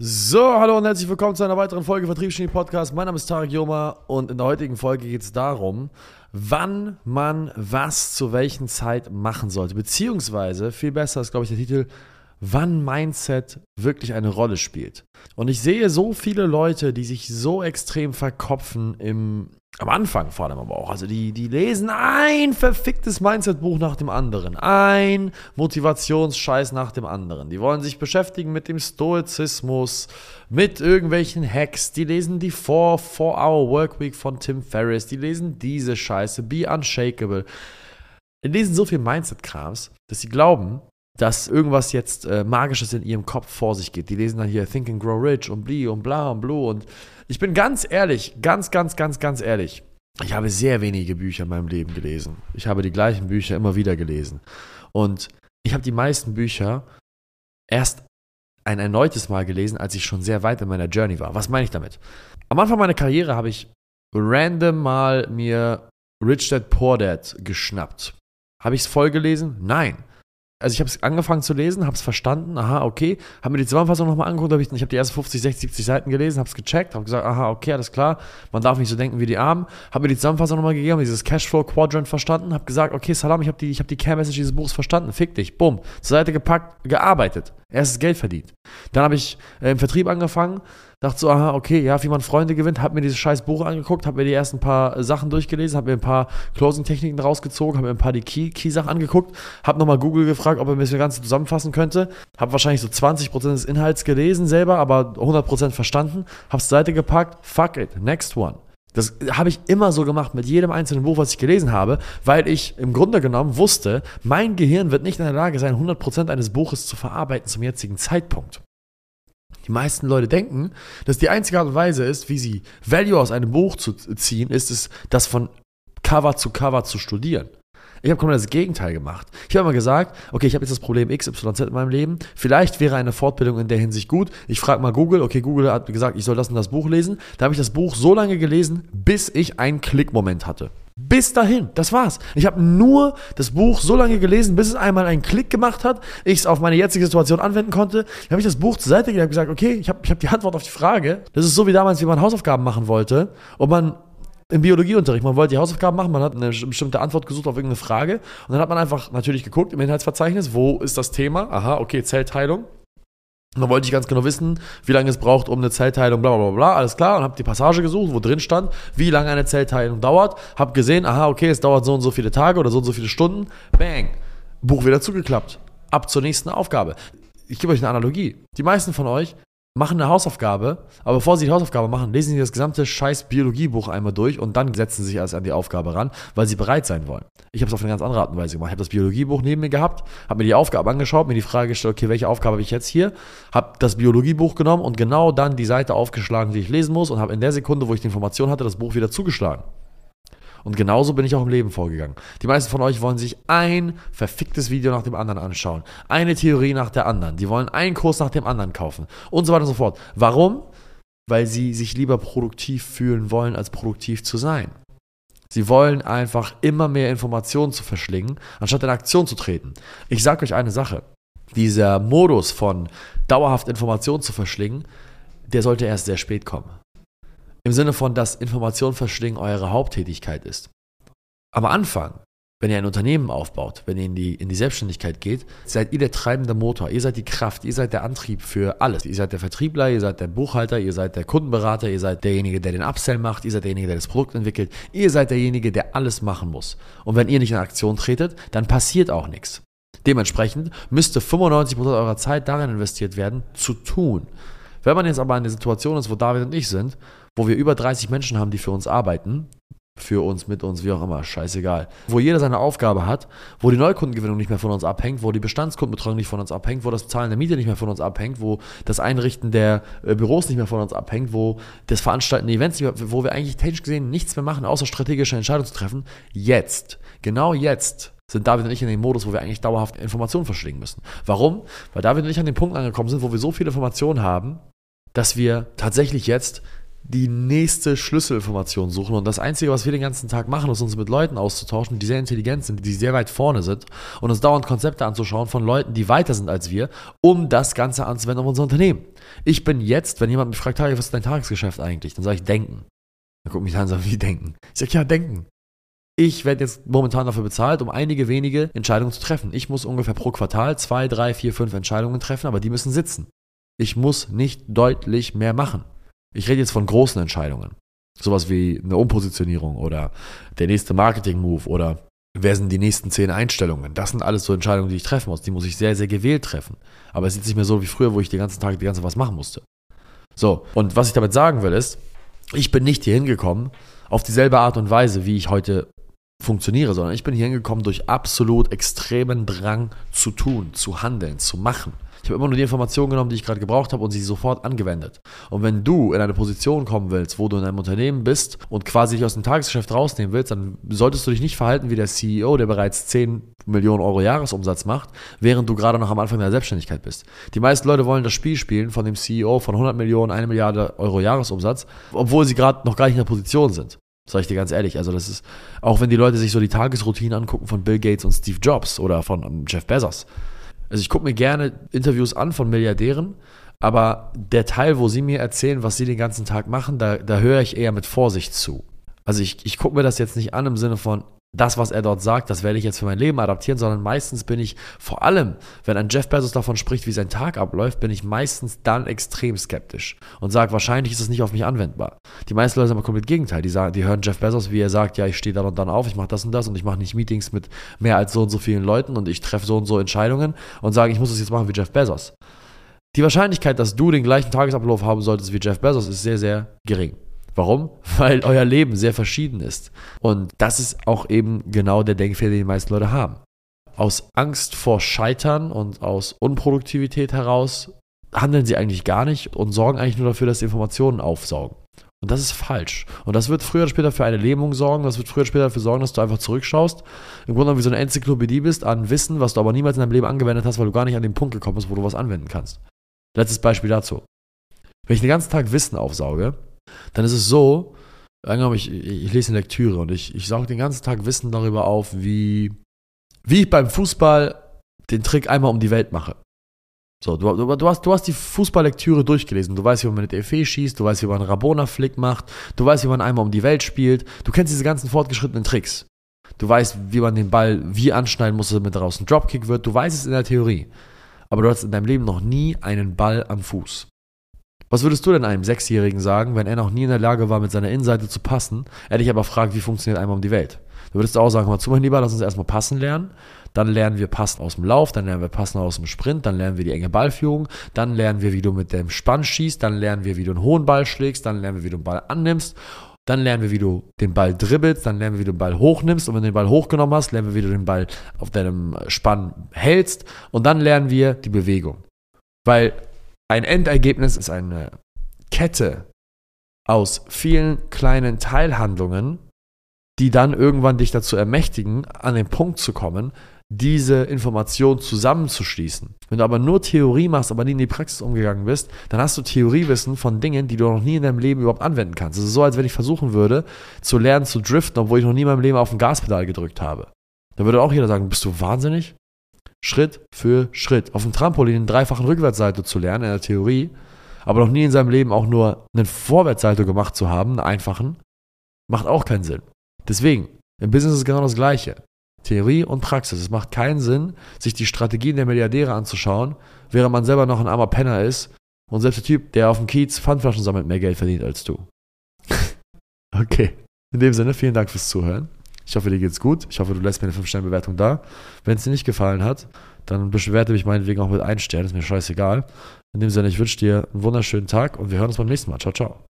So, hallo und herzlich willkommen zu einer weiteren Folge Vertriebsgenie Podcast. Mein Name ist Tarek Joma und in der heutigen Folge geht es darum, wann man was zu welchen Zeit machen sollte. Beziehungsweise, viel besser ist, glaube ich, der Titel, wann Mindset wirklich eine Rolle spielt. Und ich sehe so viele Leute, die sich so extrem verkopfen im am Anfang vor allem aber auch. Also die, die lesen ein verficktes Mindset-Buch nach dem anderen. Ein Motivationsscheiß nach dem anderen. Die wollen sich beschäftigen mit dem Stoizismus, mit irgendwelchen Hacks. Die lesen die 4-Hour-Workweek von Tim Ferriss. Die lesen diese Scheiße. Be Unshakable. Die lesen so viel Mindset-Krams, dass sie glauben, dass irgendwas jetzt äh, Magisches in ihrem Kopf vor sich geht. Die lesen dann hier Think and Grow Rich und Blee und bla und blue. Und ich bin ganz ehrlich, ganz, ganz, ganz, ganz ehrlich. Ich habe sehr wenige Bücher in meinem Leben gelesen. Ich habe die gleichen Bücher immer wieder gelesen. Und ich habe die meisten Bücher erst ein erneutes Mal gelesen, als ich schon sehr weit in meiner Journey war. Was meine ich damit? Am Anfang meiner Karriere habe ich random mal mir Rich Dad Poor Dad geschnappt. Habe ich es voll gelesen? Nein also ich habe es angefangen zu lesen, habe es verstanden, aha, okay, habe mir die Zusammenfassung nochmal angeguckt, hab ich, ich habe die ersten 50, 60, 70 Seiten gelesen, habe es gecheckt, habe gesagt, aha, okay, alles klar, man darf nicht so denken wie die Armen, habe mir die Zusammenfassung nochmal gegeben, habe dieses Cashflow-Quadrant verstanden, habe gesagt, okay, Salam, ich habe die, hab die Care-Message dieses Buchs verstanden, fick dich, bumm, zur Seite gepackt, gearbeitet, erstes Geld verdient. Dann habe ich äh, im Vertrieb angefangen, dachte so, aha, okay, ja, wie man Freunde gewinnt, habe mir dieses scheiß Buch angeguckt, habe mir die ersten paar Sachen durchgelesen, habe mir ein paar Closing-Techniken rausgezogen, habe mir ein paar die Key-Sachen angeguckt, habe nochmal Google gefragt, ob er mir das Ganze zusammenfassen könnte, habe wahrscheinlich so 20% des Inhalts gelesen selber, aber 100% verstanden, habe es Seite gepackt, fuck it, next one. Das habe ich immer so gemacht mit jedem einzelnen Buch, was ich gelesen habe, weil ich im Grunde genommen wusste, mein Gehirn wird nicht in der Lage sein, 100% eines Buches zu verarbeiten zum jetzigen Zeitpunkt. Die meisten Leute denken, dass die einzige Art und Weise ist, wie sie Value aus einem Buch zu ziehen, ist es, das von Cover zu Cover zu studieren. Ich habe komplett das Gegenteil gemacht. Ich habe immer gesagt, okay, ich habe jetzt das Problem XYZ in meinem Leben. Vielleicht wäre eine Fortbildung in der Hinsicht gut. Ich frage mal Google. Okay, Google hat gesagt, ich soll das und das Buch lesen. Da habe ich das Buch so lange gelesen, bis ich einen Klickmoment hatte. Bis dahin, das war's. Ich habe nur das Buch so lange gelesen, bis es einmal einen Klick gemacht hat, ich es auf meine jetzige Situation anwenden konnte. Dann habe ich das Buch zur Seite gelegt und gesagt, okay, ich habe ich hab die Antwort auf die Frage. Das ist so wie damals, wie man Hausaufgaben machen wollte und man im Biologieunterricht, man wollte die Hausaufgaben machen, man hat eine bestimmte Antwort gesucht auf irgendeine Frage und dann hat man einfach natürlich geguckt im Inhaltsverzeichnis, wo ist das Thema? Aha, okay, Zellteilung. Und dann wollte ich ganz genau wissen, wie lange es braucht, um eine Zellteilung, bla bla bla, alles klar. Und habe die Passage gesucht, wo drin stand, wie lange eine Zellteilung dauert. Habe gesehen, aha, okay, es dauert so und so viele Tage oder so und so viele Stunden. Bang, Buch wieder zugeklappt. Ab zur nächsten Aufgabe. Ich gebe euch eine Analogie. Die meisten von euch machen eine Hausaufgabe, aber bevor sie die Hausaufgabe machen, lesen sie das gesamte scheiß Biologiebuch einmal durch und dann setzen sie sich erst an die Aufgabe ran, weil sie bereit sein wollen. Ich habe es auf eine ganz andere Art und Weise gemacht. Ich habe das Biologiebuch neben mir gehabt, habe mir die Aufgabe angeschaut, mir die Frage gestellt, okay, welche Aufgabe habe ich jetzt hier? Habe das Biologiebuch genommen und genau dann die Seite aufgeschlagen, die ich lesen muss und habe in der Sekunde, wo ich die Information hatte, das Buch wieder zugeschlagen. Und genauso bin ich auch im Leben vorgegangen. Die meisten von euch wollen sich ein verficktes Video nach dem anderen anschauen. Eine Theorie nach der anderen. Die wollen einen Kurs nach dem anderen kaufen. Und so weiter und so fort. Warum? Weil sie sich lieber produktiv fühlen wollen, als produktiv zu sein. Sie wollen einfach immer mehr Informationen zu verschlingen, anstatt in Aktion zu treten. Ich sage euch eine Sache. Dieser Modus von dauerhaft Informationen zu verschlingen, der sollte erst sehr spät kommen. Im Sinne von, dass Information verschlingen eure Haupttätigkeit ist. Am Anfang, wenn ihr ein Unternehmen aufbaut, wenn ihr in die, in die Selbstständigkeit geht, seid ihr der treibende Motor, ihr seid die Kraft, ihr seid der Antrieb für alles. Ihr seid der Vertriebler, ihr seid der Buchhalter, ihr seid der Kundenberater, ihr seid derjenige, der den Upsell macht, ihr seid derjenige, der das Produkt entwickelt, ihr seid derjenige, der alles machen muss. Und wenn ihr nicht in Aktion tretet, dann passiert auch nichts. Dementsprechend müsste 95% eurer Zeit darin investiert werden, zu tun. Wenn man jetzt aber in der Situation ist, wo David und ich sind, wo wir über 30 Menschen haben, die für uns arbeiten, für uns, mit uns, wie auch immer, scheißegal. Wo jeder seine Aufgabe hat, wo die Neukundengewinnung nicht mehr von uns abhängt, wo die Bestandskundenbetreuung nicht von uns abhängt, wo das Bezahlen der Miete nicht mehr von uns abhängt, wo das Einrichten der äh, Büros nicht mehr von uns abhängt, wo das Veranstalten der Events, mehr, wo wir eigentlich technisch gesehen nichts mehr machen, außer strategische Entscheidungen zu treffen. Jetzt, genau jetzt, sind David und ich in dem Modus, wo wir eigentlich dauerhaft Informationen verschlingen müssen. Warum? Weil David und ich an dem Punkt angekommen sind, wo wir so viele Informationen haben, dass wir tatsächlich jetzt die nächste Schlüsselinformation suchen. Und das Einzige, was wir den ganzen Tag machen, ist uns mit Leuten auszutauschen, die sehr intelligent sind, die sehr weit vorne sind und uns dauernd Konzepte anzuschauen von Leuten, die weiter sind als wir, um das Ganze anzuwenden auf unser Unternehmen. Ich bin jetzt, wenn jemand mich fragt, was ist dein Tagesgeschäft eigentlich? Dann sage ich denken. Dann guckt mich an und sagt, wie denken? Ich sage, ja, denken. Ich werde jetzt momentan dafür bezahlt, um einige wenige Entscheidungen zu treffen. Ich muss ungefähr pro Quartal zwei, drei, vier, fünf Entscheidungen treffen, aber die müssen sitzen. Ich muss nicht deutlich mehr machen. Ich rede jetzt von großen Entscheidungen. Sowas wie eine Umpositionierung oder der nächste Marketing-Move oder wer sind die nächsten zehn Einstellungen. Das sind alles so Entscheidungen, die ich treffen muss. Die muss ich sehr, sehr gewählt treffen. Aber es ist nicht mehr so wie früher, wo ich den ganzen Tag die ganze was machen musste. So, und was ich damit sagen will ist, ich bin nicht hier hingekommen auf dieselbe Art und Weise, wie ich heute funktioniere, sondern ich bin hier hingekommen durch absolut extremen Drang zu tun, zu handeln, zu machen. Ich habe immer nur die Informationen genommen, die ich gerade gebraucht habe und sie sofort angewendet. Und wenn du in eine Position kommen willst, wo du in einem Unternehmen bist und quasi dich aus dem Tagesgeschäft rausnehmen willst, dann solltest du dich nicht verhalten wie der CEO, der bereits 10 Millionen Euro Jahresumsatz macht, während du gerade noch am Anfang deiner Selbstständigkeit bist. Die meisten Leute wollen das Spiel spielen von dem CEO von 100 Millionen, 1 Milliarde Euro Jahresumsatz, obwohl sie gerade noch gar nicht in der Position sind. Sag ich dir ganz ehrlich. Also, das ist, auch wenn die Leute sich so die Tagesroutinen angucken von Bill Gates und Steve Jobs oder von Jeff Bezos, also ich gucke mir gerne Interviews an von Milliardären, aber der Teil, wo sie mir erzählen, was sie den ganzen Tag machen, da, da höre ich eher mit Vorsicht zu. Also ich, ich gucke mir das jetzt nicht an im Sinne von, das, was er dort sagt, das werde ich jetzt für mein Leben adaptieren, sondern meistens bin ich, vor allem, wenn ein Jeff Bezos davon spricht, wie sein Tag abläuft, bin ich meistens dann extrem skeptisch und sage, wahrscheinlich ist es nicht auf mich anwendbar. Die meisten Leute sind aber komplett Gegenteil. Die, sagen, die hören Jeff Bezos, wie er sagt, ja, ich stehe dann und dann auf, ich mache das und das und ich mache nicht Meetings mit mehr als so und so vielen Leuten und ich treffe so und so Entscheidungen und sage, ich muss es jetzt machen wie Jeff Bezos. Die Wahrscheinlichkeit, dass du den gleichen Tagesablauf haben solltest wie Jeff Bezos, ist sehr, sehr gering. Warum? Weil euer Leben sehr verschieden ist. Und das ist auch eben genau der Denkfehler, den die meisten Leute haben. Aus Angst vor Scheitern und aus Unproduktivität heraus handeln sie eigentlich gar nicht und sorgen eigentlich nur dafür, dass sie Informationen aufsaugen. Und das ist falsch. Und das wird früher oder später für eine Lähmung sorgen. Das wird früher oder später dafür sorgen, dass du einfach zurückschaust. Im Grunde genommen wie so eine Enzyklopädie bist an Wissen, was du aber niemals in deinem Leben angewendet hast, weil du gar nicht an den Punkt gekommen bist, wo du was anwenden kannst. Letztes Beispiel dazu. Wenn ich den ganzen Tag Wissen aufsauge, dann ist es so, ich, ich lese eine Lektüre und ich, ich sauge den ganzen Tag Wissen darüber auf, wie, wie ich beim Fußball den Trick einmal um die Welt mache. So, du, du, du, hast, du hast die Fußballlektüre durchgelesen. Du weißt, wie man mit EFE schießt, du weißt, wie man einen Rabona-Flick macht, du weißt, wie man einmal um die Welt spielt, du kennst diese ganzen fortgeschrittenen Tricks. Du weißt, wie man den Ball wie anschneiden muss, damit daraus ein Dropkick wird. Du weißt es in der Theorie. Aber du hast in deinem Leben noch nie einen Ball am Fuß. Was würdest du denn einem Sechsjährigen sagen, wenn er noch nie in der Lage war, mit seiner Innenseite zu passen, er dich aber fragt, wie funktioniert einmal um die Welt? Du würdest auch sagen, mal zu, mein Lieber, lass uns erstmal passen lernen. Dann lernen wir passen aus dem Lauf, dann lernen wir passen aus dem Sprint, dann lernen wir die enge Ballführung, dann lernen wir, wie du mit dem Spann schießt, dann lernen wir, wie du einen hohen Ball schlägst, dann lernen wir, wie du den Ball annimmst, dann lernen wir, wie du den Ball dribbelst, dann lernen wir, wie du den Ball hochnimmst und wenn du den Ball hochgenommen hast, lernen wir, wie du den Ball auf deinem Spann hältst und dann lernen wir die Bewegung. Weil ein Endergebnis ist eine Kette aus vielen kleinen Teilhandlungen, die dann irgendwann dich dazu ermächtigen, an den Punkt zu kommen, diese Information zusammenzuschließen. Wenn du aber nur Theorie machst, aber nie in die Praxis umgegangen bist, dann hast du Theoriewissen von Dingen, die du noch nie in deinem Leben überhaupt anwenden kannst. Es ist so, als wenn ich versuchen würde, zu lernen zu driften, obwohl ich noch nie in meinem Leben auf ein Gaspedal gedrückt habe. Dann würde auch jeder sagen, bist du wahnsinnig? Schritt für Schritt. Auf dem Trampolin einen dreifachen Rückwärtsseite zu lernen in der Theorie, aber noch nie in seinem Leben auch nur einen Vorwärtssalto gemacht zu haben, einen einfachen, macht auch keinen Sinn. Deswegen, im Business ist genau das Gleiche. Theorie und Praxis. Es macht keinen Sinn, sich die Strategien der Milliardäre anzuschauen, während man selber noch ein armer Penner ist und selbst der Typ, der auf dem Kiez Pfandflaschen sammelt, mehr Geld verdient als du. okay. In dem Sinne, vielen Dank fürs Zuhören. Ich hoffe, dir geht's gut. Ich hoffe, du lässt mir eine 5-Sterne-Bewertung da. Wenn es dir nicht gefallen hat, dann bewerte mich meinetwegen auch mit 1 Stern. Ist mir scheißegal. In dem Sinne, ich wünsche dir einen wunderschönen Tag und wir hören uns beim nächsten Mal. Ciao, ciao.